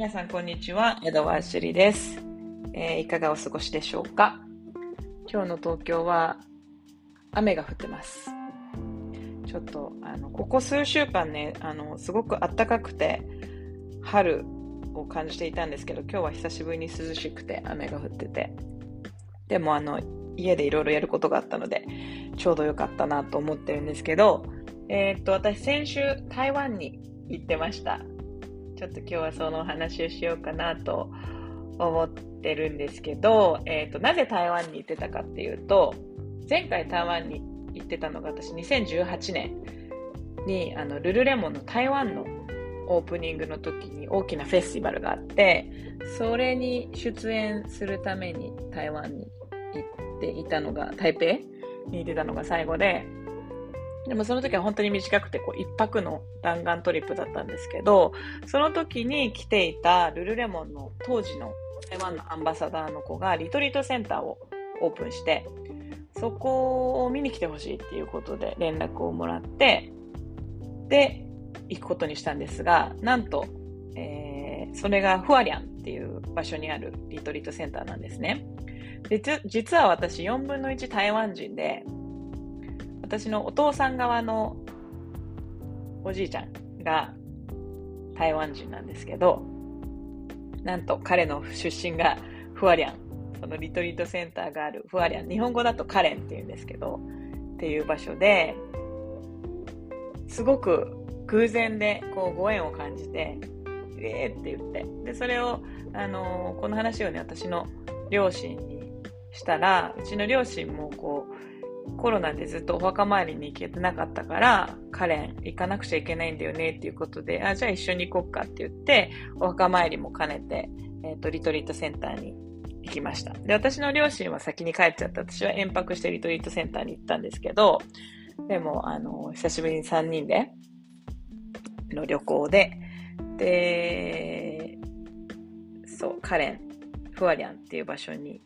皆さん、こんにちは。江戸川朱里です、えー、いかがお過ごしでしょうか？今日の東京は雨が降ってます。ちょっと、あの、ここ数週間ね、あの、すごく暖かくて、春を感じていたんですけど、今日は久しぶりに涼しくて雨が降ってて、でもあの、家でいろいろやることがあったので、ちょうどよかったなと思ってるんですけど、えー、っと、私先週台湾に行ってました。ちょっと今日はそのお話をしようかなと思ってるんですけど、えっ、と、なぜ台湾に行ってたかっていうと、前回台湾に行ってたのが私2018年にあのルルレモンの台湾のオープニングの時に大きなフェスティバルがあって、それに出演するために台湾に行っていたのが、台北に行ってたのが最後で、でもその時は本当に短くて、こう、一泊の弾丸トリップだったんですけど、その時に来ていたルルレモンの当時の台湾のアンバサダーの子がリトリートセンターをオープンして、そこを見に来てほしいっていうことで連絡をもらって、で、行くことにしたんですが、なんと、えー、それがフアリャンっていう場所にあるリトリートセンターなんですね。で実は私4分の1台湾人で、私のお父さん側のおじいちゃんが台湾人なんですけど、なんと彼の出身がフワリャン、そのリトリートセンターがあるフワリャン、日本語だとカレンっていうんですけど、っていう場所で、すごく偶然でこうご縁を感じて、えーって言って、で、それを、あのー、この話をね、私の両親にしたら、うちの両親もこう、コロナでずっとお墓参りに行けてなかったから、カレン行かなくちゃいけないんだよねっていうことで、あ、じゃあ一緒に行こうかって言って、お墓参りも兼ねて、えっ、ー、と、リトリートセンターに行きました。で、私の両親は先に帰っちゃった。私は遠泊してリトリートセンターに行ったんですけど、でも、あの、久しぶりに3人での旅行で、で、そう、カレン、フワリャンっていう場所に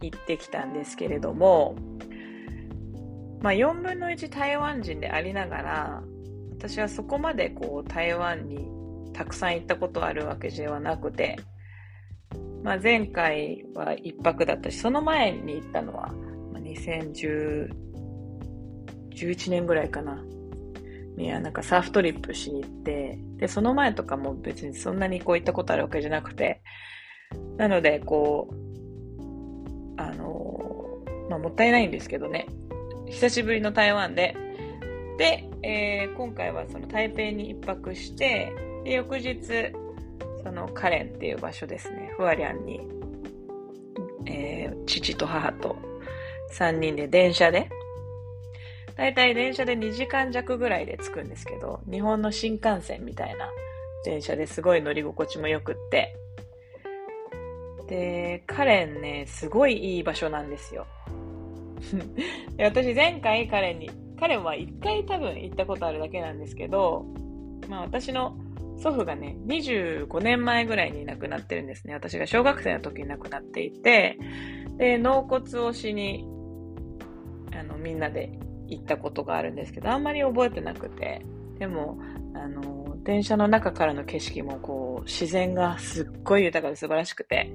行ってきたんですけれども、まあ、4分の1台湾人でありながら、私はそこまでこう台湾にたくさん行ったことあるわけではなくて、まあ、前回は1泊だったし、その前に行ったのは、2011年ぐらいかな。いや、なんかサーフトリップしに行って、で、その前とかも別にそんなにこう行ったことあるわけじゃなくて、なので、こう、あの、まあ、もったいないんですけどね、久しぶりの台湾で、で、えー、今回はその台北に一泊して、で翌日、そのカレンっていう場所ですね、フワリャンに、えー、父と母と3人で電車で、だいたい電車で2時間弱ぐらいで着くんですけど、日本の新幹線みたいな電車ですごい乗り心地も良くって、で、カレンね、すごいいい場所なんですよ。私前回彼に、彼は一回多分行ったことあるだけなんですけど、まあ私の祖父がね、25年前ぐらいに亡くなってるんですね。私が小学生の時に亡くなっていて、で、納骨をしに、あの、みんなで行ったことがあるんですけど、あんまり覚えてなくて、でも、あの、電車の中からの景色もこう、自然がすっごい豊かで素晴らしくて、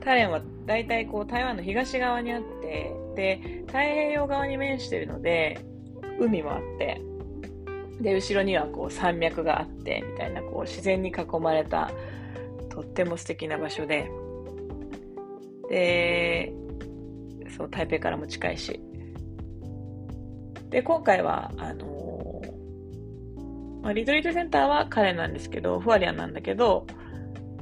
タレンは大体こう台湾の東側にあって、で、太平洋側に面してるので、海もあって、で、後ろにはこう山脈があって、みたいなこう自然に囲まれた、とっても素敵な場所で、で、そう、台北からも近いし。で、今回は、あのー、まあ、リトリートセンターは彼なんですけど、フワリアンなんだけど、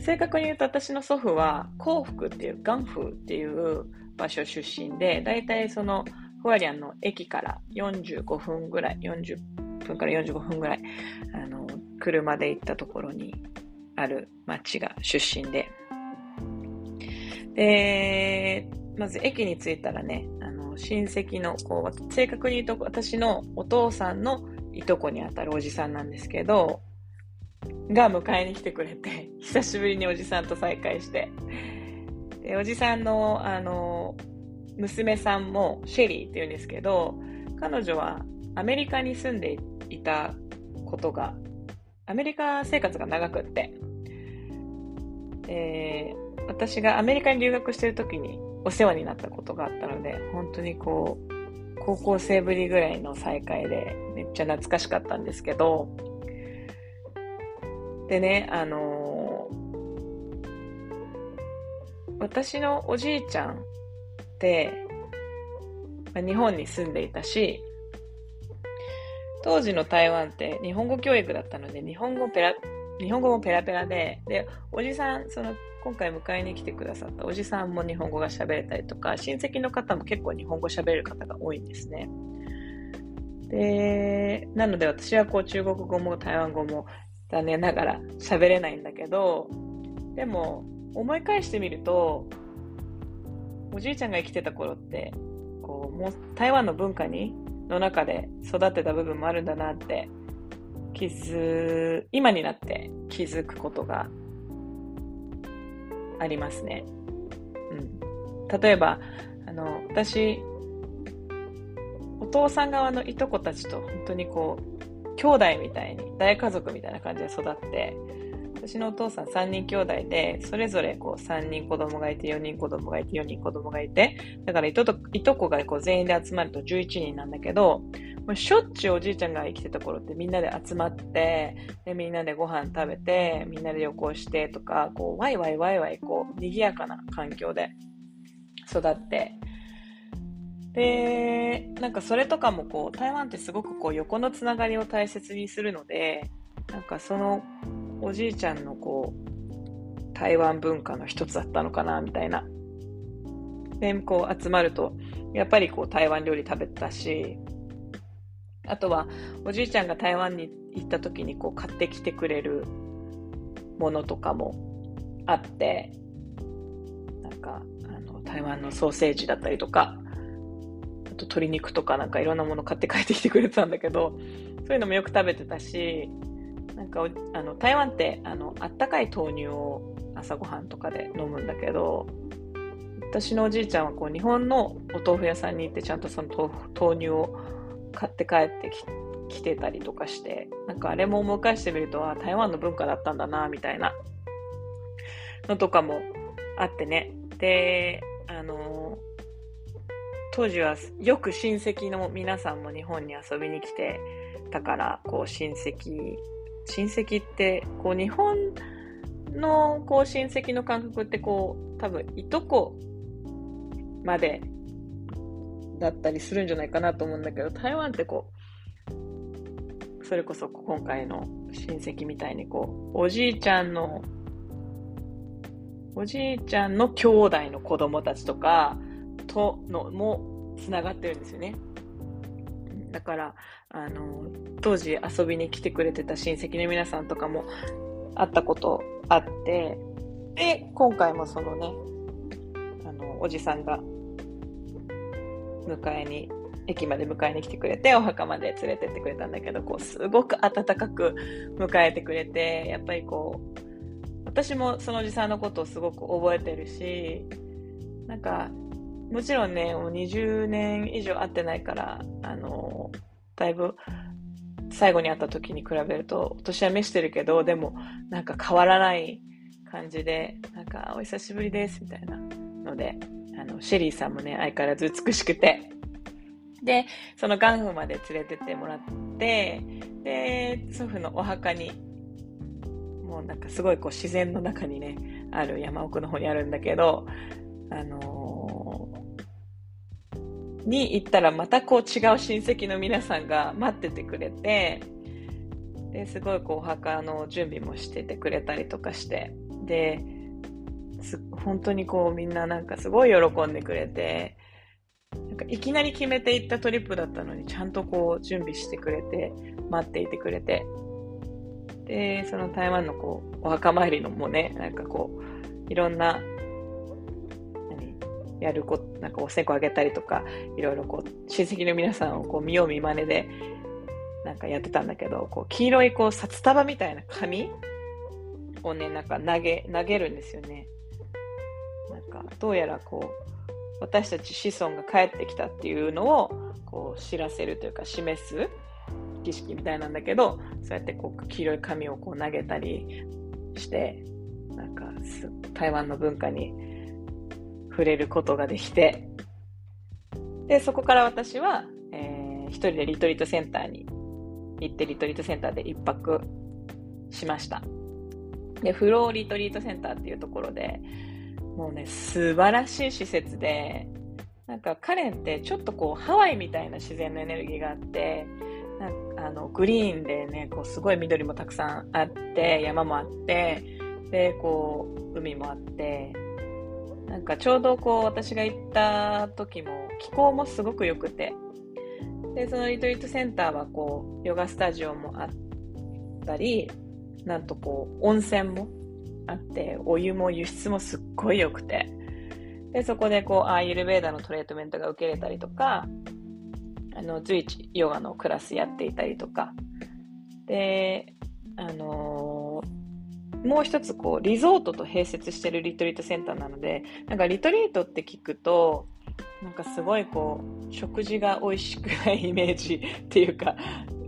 正確に言うと私の祖父は幸福っていうガンフっていう場所出身で、だいたいそのフワリアンの駅から45分ぐらい、40分から45分ぐらい、あの、車で行ったところにある町が出身で、で、まず駅に着いたらね、あの、親戚の、こう、正確に言うと私のお父さんのいとこにあたるおじさんなんですけど、が迎えに来てくれて、久しぶりにおじさんと再会して、でおじさんの、あの、娘さんもシェリーって言うんですけど、彼女はアメリカに住んでいたことが、アメリカ生活が長くって、えー、私がアメリカに留学してる時にお世話になったことがあったので、本当にこう、高校生ぶりぐらいの再会でめっちゃ懐かしかったんですけど、でね、あの私のおじいちゃんって、まあ、日本に住んでいたし、当時の台湾って日本語教育だったので、日本語ペラ、日本語もペラペラで、で、おじさん、その、今回迎えに来てくださったおじさんも日本語が喋れたりとか、親戚の方も結構日本語喋れる方が多いんですね。で、なので私はこう中国語も台湾語も残念ながら喋れないんだけど、でも思い返してみると、おじいちゃんが生きてた頃って、こう、もう台湾の文化に、の中で育ってた部分もあるんだなって気づ、今になって気づくことがありますね。うん。例えば、あの、私、お父さん側のいとこたちと本当にこう、兄弟みたいに、大家族みたいな感じで育って、私のお父さん3人兄弟で、それぞれこう3人子供がいて、4人子供がいて、4人子供がいて、だからいといとこがこう全員で集まると11人なんだけど、もうしょっちゅうおじいちゃんが生きてた頃ってみんなで集まって、でみんなでご飯食べて、みんなで旅行してとか、こうワイワイワイワイこう賑やかな環境で育って、で、なんかそれとかもこう台湾ってすごくこう横のつながりを大切にするので、なんかそのおじいちゃんのこう、台湾文化の一つだったのかな、みたいな。で、こう集まると、やっぱりこう台湾料理食べたし、あとはおじいちゃんが台湾に行った時にこう買ってきてくれるものとかもあって、なんかあの台湾のソーセージだったりとか、あと鶏肉とかなんかいろんなもの買って帰ってきてくれてたんだけど、そういうのもよく食べてたし、なんかあの台湾ってあのあったかい豆乳を朝ごはんとかで飲むんだけど私のおじいちゃんはこう日本のお豆腐屋さんに行ってちゃんとその豆乳を買って帰ってきてたりとかしてなんかあれも思い返してみるとあ台湾の文化だったんだなみたいなのとかもあってね。であの当時はよく親戚の皆さんも日本に遊びに来てたからこう親戚親戚って、こう日本のこう親戚の感覚ってこう多分いとこまでだったりするんじゃないかなと思うんだけど、台湾ってこう、それこそ今回の親戚みたいにこう、おじいちゃんの、おじいちゃんの兄弟の子供たちとかとのもつながってるんですよね。だから、あの、当時遊びに来てくれてた親戚の皆さんとかも会ったことあって、で、今回もそのね、あの、おじさんが迎えに、駅まで迎えに来てくれて、お墓まで連れてってくれたんだけど、こう、すごく温かく迎えてくれて、やっぱりこう、私もそのおじさんのことをすごく覚えてるし、なんか、もちろんね、もう20年以上会ってないから、あの、だいぶ最後に会った時に比べるとお年は召してるけど、でもなんか変わらない感じで、なんかお久しぶりですみたいなので、あの、シェリーさんもね、相変わらず美しくて、で、そのガンフまで連れてってもらって、で、祖父のお墓に、もうなんかすごいこう自然の中にね、ある山奥の方にあるんだけど、あのに行ったらまたこう違う親戚の皆さんが待っててくれて、ですごいこうお墓の準備もしててくれたりとかして、で、本当にこうみんななんかすごい喜んでくれて、なんかいきなり決めていったトリップだったのにちゃんとこう準備してくれて、待っていてくれて、で、その台湾のこうお墓参りのもね、なんかこう、いろんなやるこなんかお線香あげたりとか、いろいろこう、親戚の皆さんをこう見よう見まねで、なんかやってたんだけど、こう、黄色いこう、札束みたいな紙をね、なんか投げ、投げるんですよね。なんか、どうやらこう、私たち子孫が帰ってきたっていうのを、こう、知らせるというか、示す儀式みたいなんだけど、そうやってこう、黄色い紙をこう投げたりして、なんか台湾の文化に触れることができて、で、そこから私は、えー、一人でリトリートセンターに行って、リトリートセンターで一泊しました。で、フローリトリートセンターっていうところで、もうね、素晴らしい施設で、なんかカレンってちょっとこうハワイみたいな自然のエネルギーがあって、なんかあのグリーンでね、こうすごい緑もたくさんあって、山もあって、で、こう海もあって、なんかちょうどこう私が行った時も気候もすごく良くて、で、そのリトリートセンターはこうヨガスタジオもあったり、なんとこう温泉もあって、お湯も輸出もすっごい良くて、で、そこでこう、アーユルベーダのトリートメントが受けれたりとか、あの、随一ヨガのクラスやっていたりとか、で、あのー、もう一つこう、リゾートと併設してるリトリートセンターなので、なんかリトリートって聞くと、なんかすごいこう、食事が美味しくないイメージっていうか、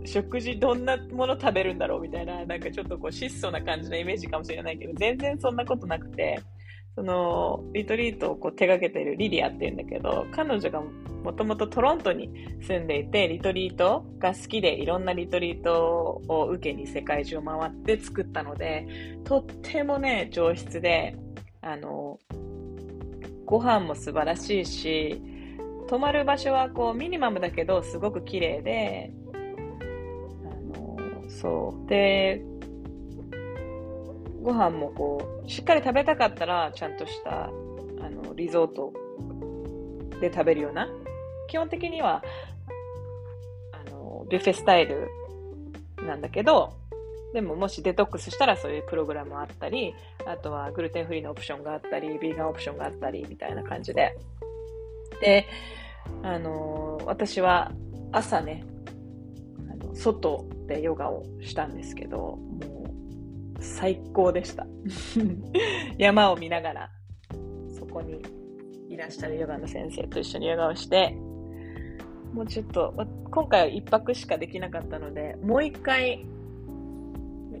食事どんなもの食べるんだろうみたいな、なんかちょっとこう質素な感じのイメージかもしれないけど、全然そんなことなくて、そのリトリートをこう手掛けているリリアっていうんだけど、彼女がもともとトロントに住んでいて、リトリートが好きでいろんなリトリートを受けに世界中を回って作ったので、とってもね、上質で、あの、ご飯も素晴らしいし、泊まる場所はこうミニマムだけどすごく綺麗で、あの、そう。で、ご飯もこう、しっかり食べたかったら、ちゃんとした、あの、リゾートで食べるような。基本的には、あの、ビュッフェスタイルなんだけど、でももしデトックスしたらそういうプログラムあったり、あとはグルテンフリーのオプションがあったり、ビーガンオプションがあったり、みたいな感じで。で、あの私は朝ね、あの外でヨガをしたんですけど、も最高でした。山を見ながら、そこにいらっしゃるヨガの先生と一緒にヨガをして、もうちょっと、今回は一泊しかできなかったので、もう一回、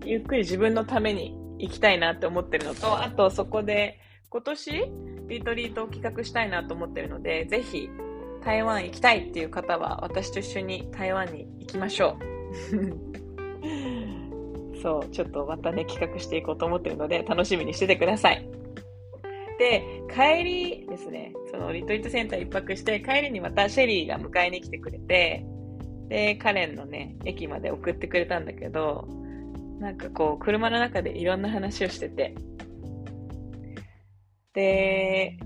ゆっくり自分のために行きたいなって思ってるのと、あとそこで今年リトリートを企画したいなと思ってるので、ぜひ台湾行きたいっていう方は私と一緒に台湾に行きましょう。そう、ちょっとまたね、企画していこうと思ってるので、楽しみにしててください。で、帰りですね、そのリトリートセンター一泊して、帰りにまたシェリーが迎えに来てくれて、で、カレンのね、駅まで送ってくれたんだけど、なんかこう、車の中でいろんな話をしてて、で、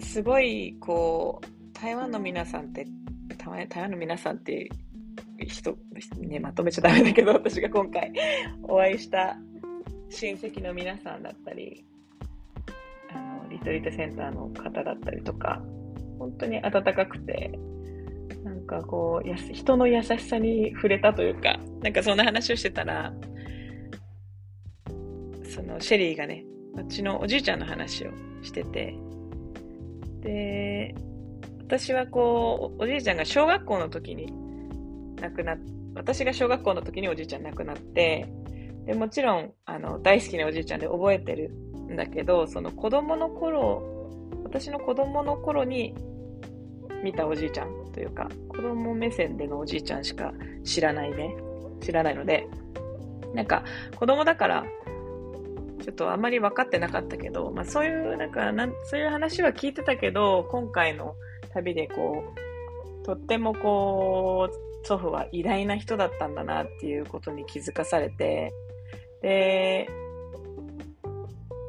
すごい、こう、台湾の皆さんって、台湾の皆さんって人、ね、まとめちゃダメだけど、私が今回お会いした親戚の皆さんだったり、あの、リトリートセンターの方だったりとか、本当に温かくて、なんかこう、や人の優しさに触れたというか、なんかそんな話をしてたら、そのシェリーがね、うちのおじいちゃんの話をしてて、で、私はこう、おじいちゃんが小学校の時に亡くなっ、私が小学校の時におじいちゃん亡くなって、でもちろん、あの、大好きなおじいちゃんで覚えてるんだけど、その子供の頃、私の子供の頃に見たおじいちゃんというか、子供目線でのおじいちゃんしか知らないね。知らないので、なんか、子供だから、ちょっとあんまり分かってなかったけど、まあそういう、なんかなん、そういう話は聞いてたけど、今回の旅でこう、とってもこう、祖父は偉大な人だったんだなっていうことに気づかされて、で、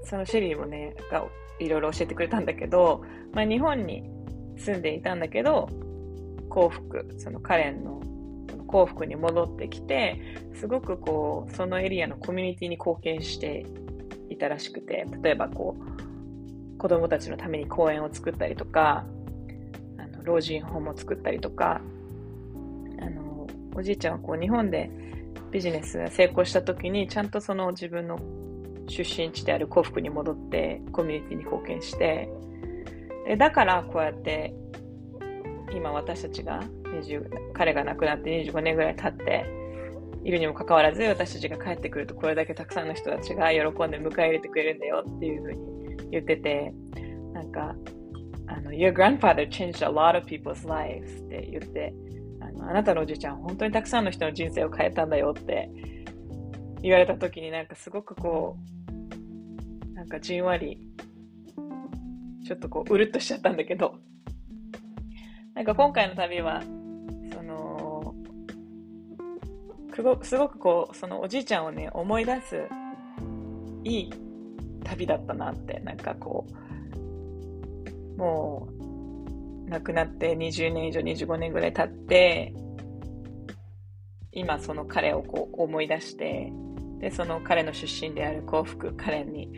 そのシェリーもね、がいろいろ教えてくれたんだけど、まあ、日本に住んでいたんだけど、幸福、そのカレンの幸福に戻ってきて、すごくこう、そのエリアのコミュニティに貢献していたらしくて、例えばこう、子供たちのために公園を作ったりとか、あの老人ホームを作ったりとか、おじいちゃんはこう日本でビジネスが成功した時にちゃんとその自分の出身地である幸福に戻ってコミュニティに貢献してでだからこうやって今私たちが20彼が亡くなって25年ぐらい経っているにもかかわらず、私たちが帰ってくるとこれだけたくさんの人たちが喜んで迎え入れてくれるんだよっていうふうに言ってて、なんか、あの、Your grandfather changed a lot of people's lives って言って、あのあなたのおじいちゃん本当にたくさんの人の人生を変えたんだよって言われた時になんかすごくこう、なんかじんわり、ちょっとこう、うるっとしちゃったんだけど、なんか今回の旅は、その、すごくこう、そのおじいちゃんをね、思い出す、いい旅だったなって、なんかこう、もう、亡くなって20年以上、25年ぐらい経って、今その彼をこう思い出して、で、その彼の出身である幸福カレンに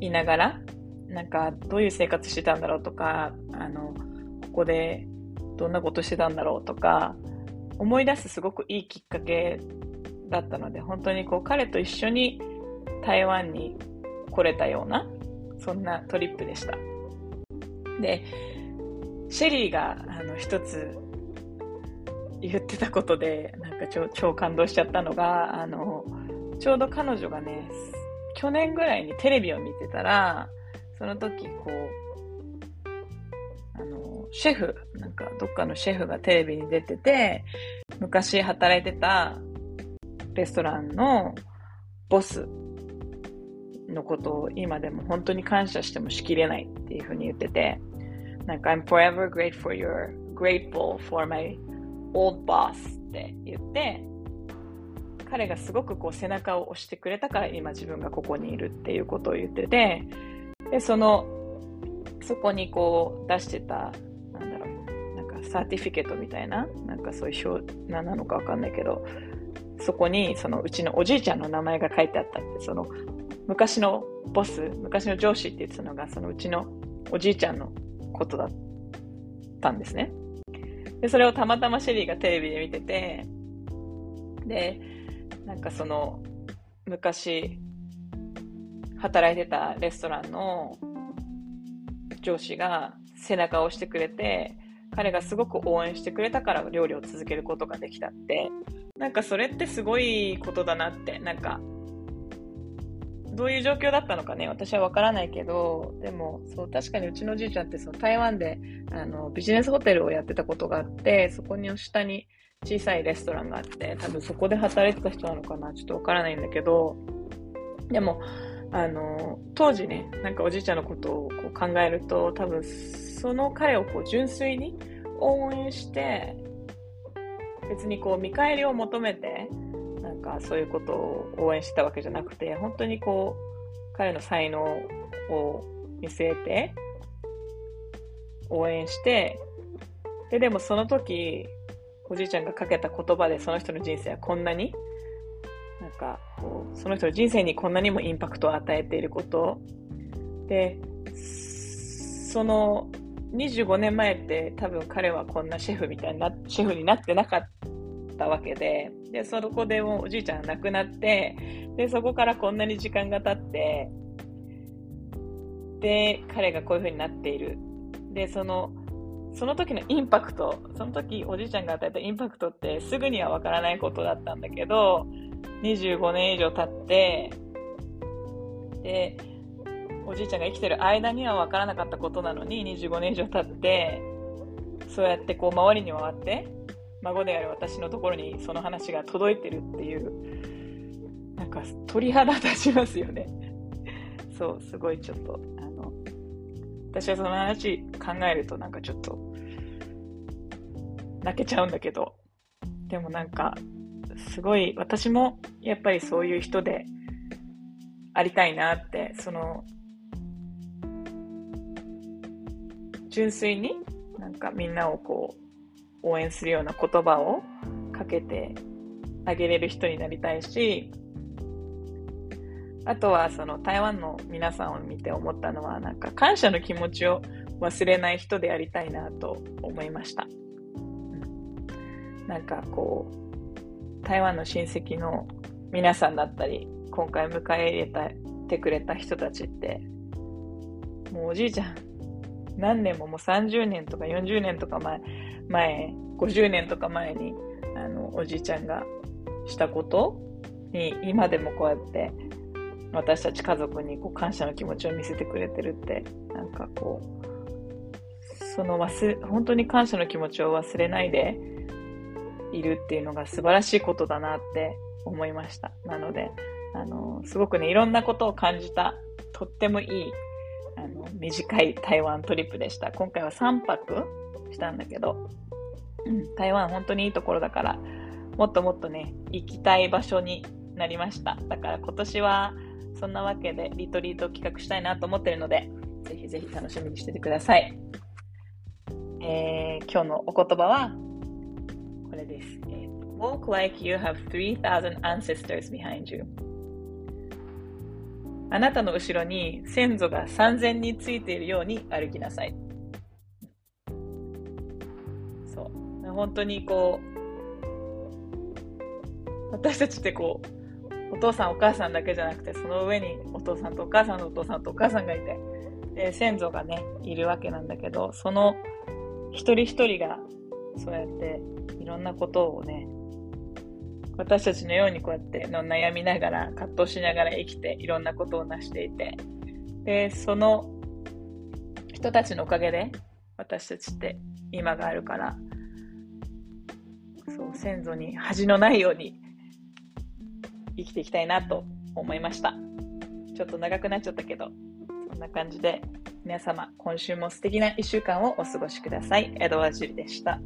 いながら、なんかどういう生活してたんだろうとか、あの、ここでどんなことしてたんだろうとか、思い出すすごくいいきっかけだったので、本当にこう彼と一緒に台湾に来れたような、そんなトリップでした。で、シェリーがあの一つ言ってたことで、なんか超超感動しちゃったのが、あの、ちょうど彼女がね、去年ぐらいにテレビを見てたら、その時、こう、あの、シェフ、なんかどっかのシェフがテレビに出てて、昔働いてたレストランのボスのことを今でも本当に感謝してもしきれないっていうふうに言ってて、なんか I'm forever grateful for your, grateful for my old boss って言って、彼がすごくこう背中を押してくれたから今自分がここにいるっていうことを言ってて、で、その、そこにこう出してた、なんだろう、なんかサーティフィケートみたいな、なんかそういう表、何なのかわかんないけど、そこにそのうちのおじいちゃんの名前が書いてあったって、その昔のボス、昔の上司って言ってたのが、そのうちのおじいちゃんのことだったんですね。で、それをたまたまシェリーがテレビで見てて、で、なんかその、昔、働いてたレストランの上司が背中を押してくれて、彼がすごく応援してくれたから料理を続けることができたって、なんかそれってすごいことだなって、なんか、どういう状況だったのかね、私はわからないけど、でも、そう、確かにうちのおじいちゃんってその台湾であのビジネスホテルをやってたことがあって、そこに下に小さいレストランがあって、多分そこで働いてた人なのかな、ちょっとわからないんだけど、でも、あの、当時ね、なんかおじいちゃんのことをこう考えると、多分その彼をこう純粋に応援して、別にこう見返りを求めて、なんかそういうことを応援してたわけじゃなくて、本当にこう、彼の才能を見据えて、応援して、で、でもその時、おじいちゃんがかけた言葉でその人の人生はこんなになんかこうその人の人生にこんなにもインパクトを与えていること。でその25年前って多分彼はこんなシェフみたいなシェフになってなかったわけででそこでもうおじいちゃんが亡くなってでそこからこんなに時間が経ってで彼がこういう風になっている。でそのその時のインパクトその時おじいちゃんが与えたインパクトってすぐにはわからないことだったんだけど25年以上経って、で、おじいちゃんが生きてる間には分からなかったことなのに、25年以上経って、そうやってこう周りに回って、孫である私のところにその話が届いてるっていう、なんか鳥肌立ちますよね。そう、すごいちょっと、あの、私はその話考えるとなんかちょっと、泣けちゃうんだけど、でもなんか、すごい私もやっぱりそういう人でありたいなって、その、純粋になんかみんなをこう応援するような言葉をかけてあげれる人になりたいし、あとはその台湾の皆さんを見て思ったのはなんか感謝の気持ちを忘れない人でありたいなと思いました。なんかこう台湾の親戚の皆さんだったり、今回迎え入れたてくれた人たちって、もうおじいちゃん、何年ももう30年とか40年とか前、前、50年とか前に、あの、おじいちゃんがしたことに今でもこうやって私たち家族にこう感謝の気持ちを見せてくれてるってなんかこうその忘れ本当に感謝の気持ちを忘れないでいるっていうのが素晴らしいことだなって思いました。なのであのすごくねいろんなことを感じたとってもいいあの短い台湾トリップでした今回は3泊したんだけど、うん、台湾本当にいいところだからもっともっとね行きたい場所になりましただから今年はそんなわけでリトリートを企画したいなと思ってるので、ぜひぜひ楽しみにしててください。えー、今日のお言葉は、これです。えー、Walk like you have 3000 ancestors behind you. あなたの後ろに先祖が3000についているように歩きなさい。そう。本当にこう、私たちってこう、お父さんお母さんだけじゃなくてその上にお父さんとお母さんのお父さんとお母さんがいてで先祖がねいるわけなんだけどその一人一人がそうやっていろんなことをね私たちのようにこうやっての悩みながら葛藤しながら生きていろんなことを成していてでその人たちのおかげで私たちって今があるからそう先祖に恥のないように生きていきたいなと思いました。ちょっと長くなっちゃったけど、そんな感じで皆様、今週も素敵な1週間をお過ごしください。エドワージリでした。